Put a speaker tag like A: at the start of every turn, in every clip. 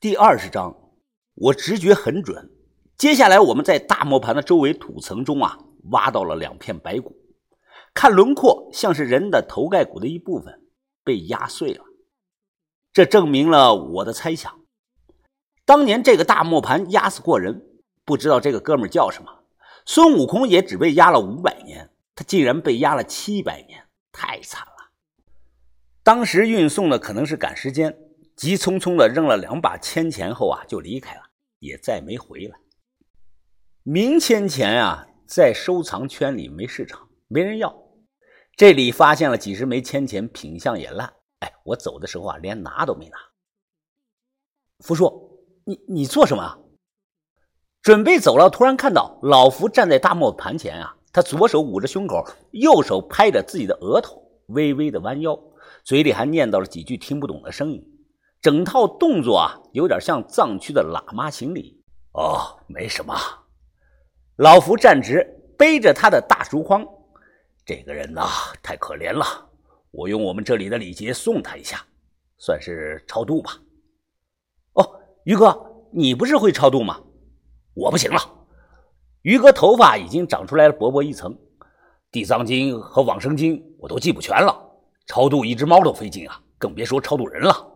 A: 第二十章，我直觉很准。接下来，我们在大磨盘的周围土层中啊，挖到了两片白骨，看轮廓像是人的头盖骨的一部分被压碎了。这证明了我的猜想：当年这个大磨盘压死过人，不知道这个哥们叫什么。孙悟空也只被压了五百年，他竟然被压了七百年，太惨了。当时运送的可能是赶时间。急匆匆的扔了两把铅钱后啊，就离开了，也再没回来。明铅钱啊，在收藏圈里没市场，没人要。这里发现了几十枚铅钱，品相也烂。哎，我走的时候啊，连拿都没拿。福叔，你你做什么啊？准备走了，突然看到老福站在大磨盘前啊，他左手捂着胸口，右手拍着自己的额头，微微的弯腰，嘴里还念叨了几句听不懂的声音。整套动作啊，有点像藏区的喇嘛行礼。
B: 哦，没什么。
A: 老福站直，背着他的大竹筐。
B: 这个人呐，太可怜了。我用我们这里的礼节送他一下，算是超度吧。
A: 哦，于哥，你不是会超度吗？
B: 我不行了。
A: 于哥头发已经长出来了薄薄一层，
B: 地藏经和往生经我都记不全了，超度一只猫都费劲啊，更别说超度人了。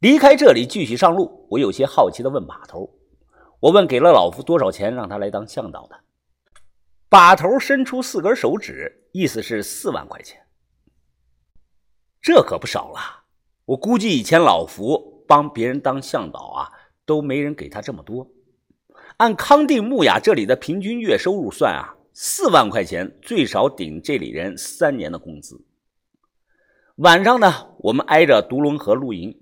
A: 离开这里，继续上路。我有些好奇的问把头：“我问给了老夫多少钱，让他来当向导的？”把头伸出四根手指，意思是四万块钱。这可不少了。我估计以前老福帮别人当向导啊，都没人给他这么多。按康定木雅这里的平均月收入算啊，四万块钱最少顶这里人三年的工资。晚上呢，我们挨着独龙河露营。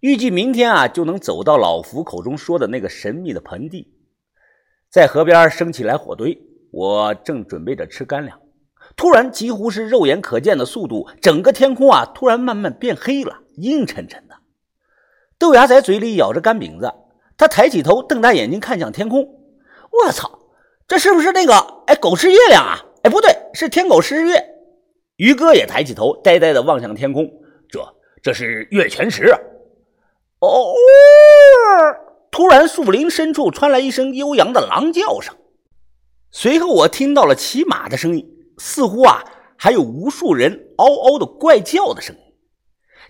A: 预计明天啊就能走到老福口中说的那个神秘的盆地，在河边升起来火堆。我正准备着吃干粮，突然几乎是肉眼可见的速度，整个天空啊突然慢慢变黑了，阴沉沉的。豆芽仔嘴里咬着干饼子，他抬起头，瞪大眼睛看向天空。我操，这是不是那个哎狗吃月亮啊？哎，不对，是天狗食日月。于哥也抬起头，呆呆的望向天空。
B: 这这是月全食啊。
A: 哦！突然，树林深处传来一声悠扬的狼叫声，随后我听到了骑马的声音，似乎啊还有无数人嗷嗷的怪叫的声音。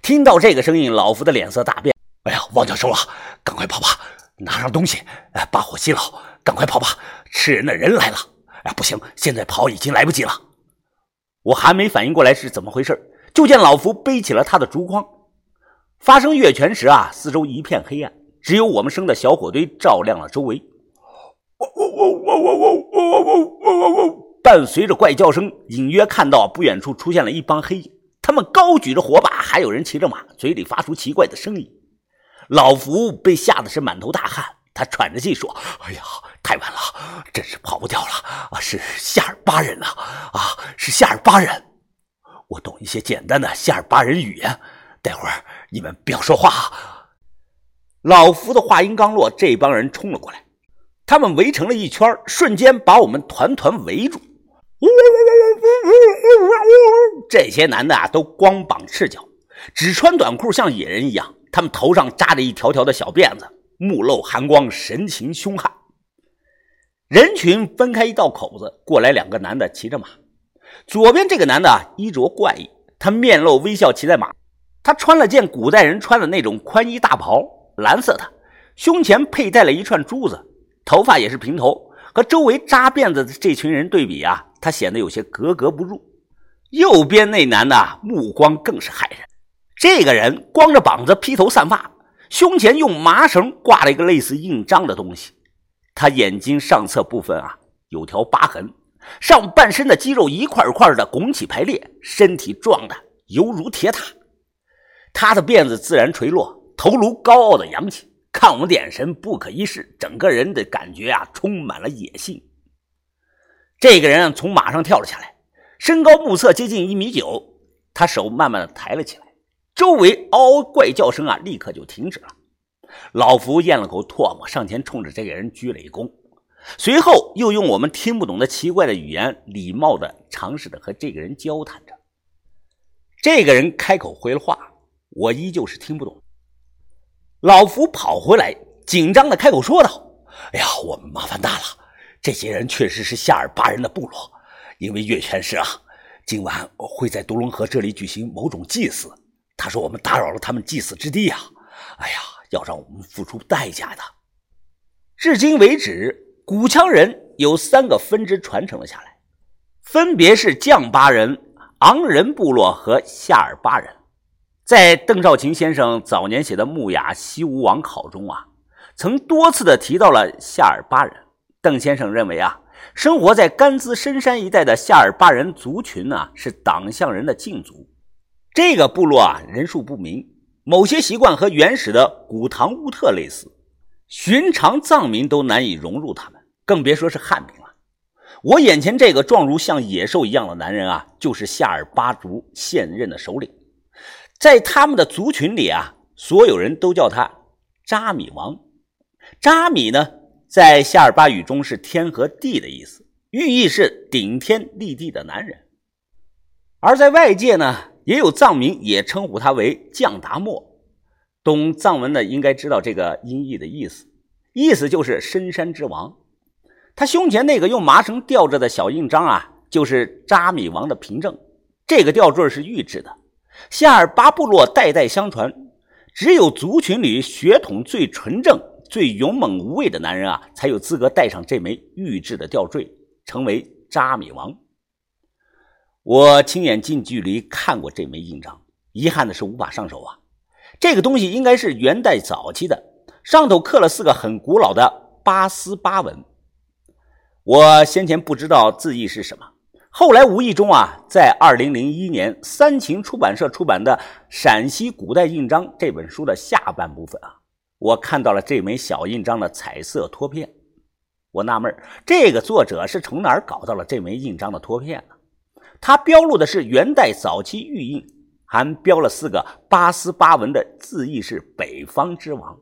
A: 听到这个声音，老夫的脸色大变。
B: 哎呀，王教授啊，赶快跑吧，拿上东西，哎，把火熄了，赶快跑吧，吃人的人来了！哎，不行，现在跑已经来不及了。
A: 我还没反应过来是怎么回事，就见老夫背起了他的竹筐。发生月全时啊，四周一片黑暗，只有我们生的小火堆照亮了周围。
B: 喔喔喔喔喔喔喔喔喔！
A: 伴随着怪叫声，隐约看到不远处出现了一帮黑影，他们高举着火把，还有人骑着马，嘴里发出奇怪的声音。老福被吓得是满头大汗，他喘着气说：“
B: 哎呀，太晚了，真是跑不掉了啊！是夏尔巴人啊，啊，是夏尔巴人。我懂一些简单的夏尔巴人语言。”待会儿你们不要说话。
A: 老福的话音刚落，这帮人冲了过来，他们围成了一圈，瞬间把我们团团围住。这些男的啊，都光膀赤脚，只穿短裤，像野人一样。他们头上扎着一条条的小辫子，目露寒光，神情凶悍。人群分开一道口子，过来两个男的骑着马。左边这个男的衣着怪异，他面露微笑，骑在马。他穿了件古代人穿的那种宽衣大袍，蓝色的，胸前佩戴了一串珠子，头发也是平头，和周围扎辫子的这群人对比啊，他显得有些格格不入。右边那男的目光更是骇人，这个人光着膀子，披头散发，胸前用麻绳挂了一个类似印章的东西，他眼睛上侧部分啊有条疤痕，上半身的肌肉一块块的拱起排列，身体壮的犹如铁塔。他的辫子自然垂落，头颅高傲的扬起，看我们的眼神不可一世，整个人的感觉啊充满了野性。这个人从马上跳了下来，身高目测接近一米九，他手慢慢的抬了起来，周围嗷嗷怪叫声啊立刻就停止了。老福咽了口唾沫，上前冲着这个人鞠了一躬，随后又用我们听不懂的奇怪的语言，礼貌的尝试着和这个人交谈着。这个人开口回了话。我依旧是听不懂。老福跑回来，紧张的开口说道：“哎呀，我们麻烦大了，这些人确实是夏尔巴人的部落，因为月泉氏啊，今晚会在独龙河这里举行某种祭祀。他说我们打扰了他们祭祀之地呀，哎呀，要让我们付出代价的。”至今为止，古羌人有三个分支传承了下来，分别是绛巴人、昂人部落和夏尔巴人。在邓肇勤先生早年写的《木雅西吴王考》中啊，曾多次的提到了夏尔巴人。邓先生认为啊，生活在甘孜深山一带的夏尔巴人族群呢，是党项人的近族。这个部落啊，人数不明，某些习惯和原始的古唐乌特类似，寻常藏民都难以融入他们，更别说是汉民了。我眼前这个状如像野兽一样的男人啊，就是夏尔巴族现任的首领。在他们的族群里啊，所有人都叫他扎米王。扎米呢，在夏尔巴语中是天和地的意思，寓意是顶天立地的男人。而在外界呢，也有藏民也称呼他为降达莫。懂藏文的应该知道这个音译的意思，意思就是深山之王。他胸前那个用麻绳吊着的小印章啊，就是扎米王的凭证。这个吊坠是玉制的。夏尔巴部落代代相传，只有族群里血统最纯正、最勇猛无畏的男人啊，才有资格戴上这枚玉制的吊坠，成为扎米王。我亲眼近距离看过这枚印章，遗憾的是无法上手啊。这个东西应该是元代早期的，上头刻了四个很古老的巴思巴文。我先前不知道字义是什么。后来无意中啊，在二零零一年三秦出版社出版的《陕西古代印章》这本书的下半部分啊，我看到了这枚小印章的彩色托片。我纳闷这个作者是从哪儿搞到了这枚印章的托片呢？他标录的是元代早期玉印，还标了四个八思巴文的字义是“北方之王”。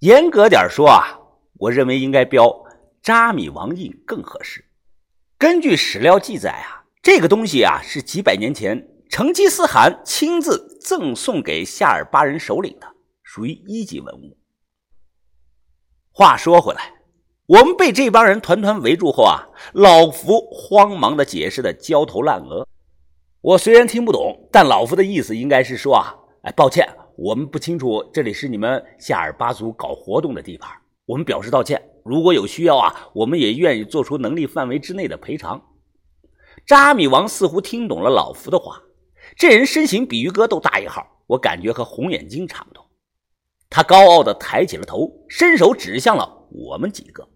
A: 严格点说啊，我认为应该标“扎米王印”更合适。根据史料记载啊，这个东西啊是几百年前成吉思汗亲自赠送给夏尔巴人首领的，属于一级文物。话说回来，我们被这帮人团团围住后啊，老福慌忙的解释的焦头烂额。我虽然听不懂，但老福的意思应该是说啊，哎，抱歉，我们不清楚这里是你们夏尔巴族搞活动的地盘，我们表示道歉。如果有需要啊，我们也愿意做出能力范围之内的赔偿。扎米王似乎听懂了老福的话，这人身形比于哥都大一号，我感觉和红眼睛差不多。他高傲的抬起了头，伸手指向了我们几个。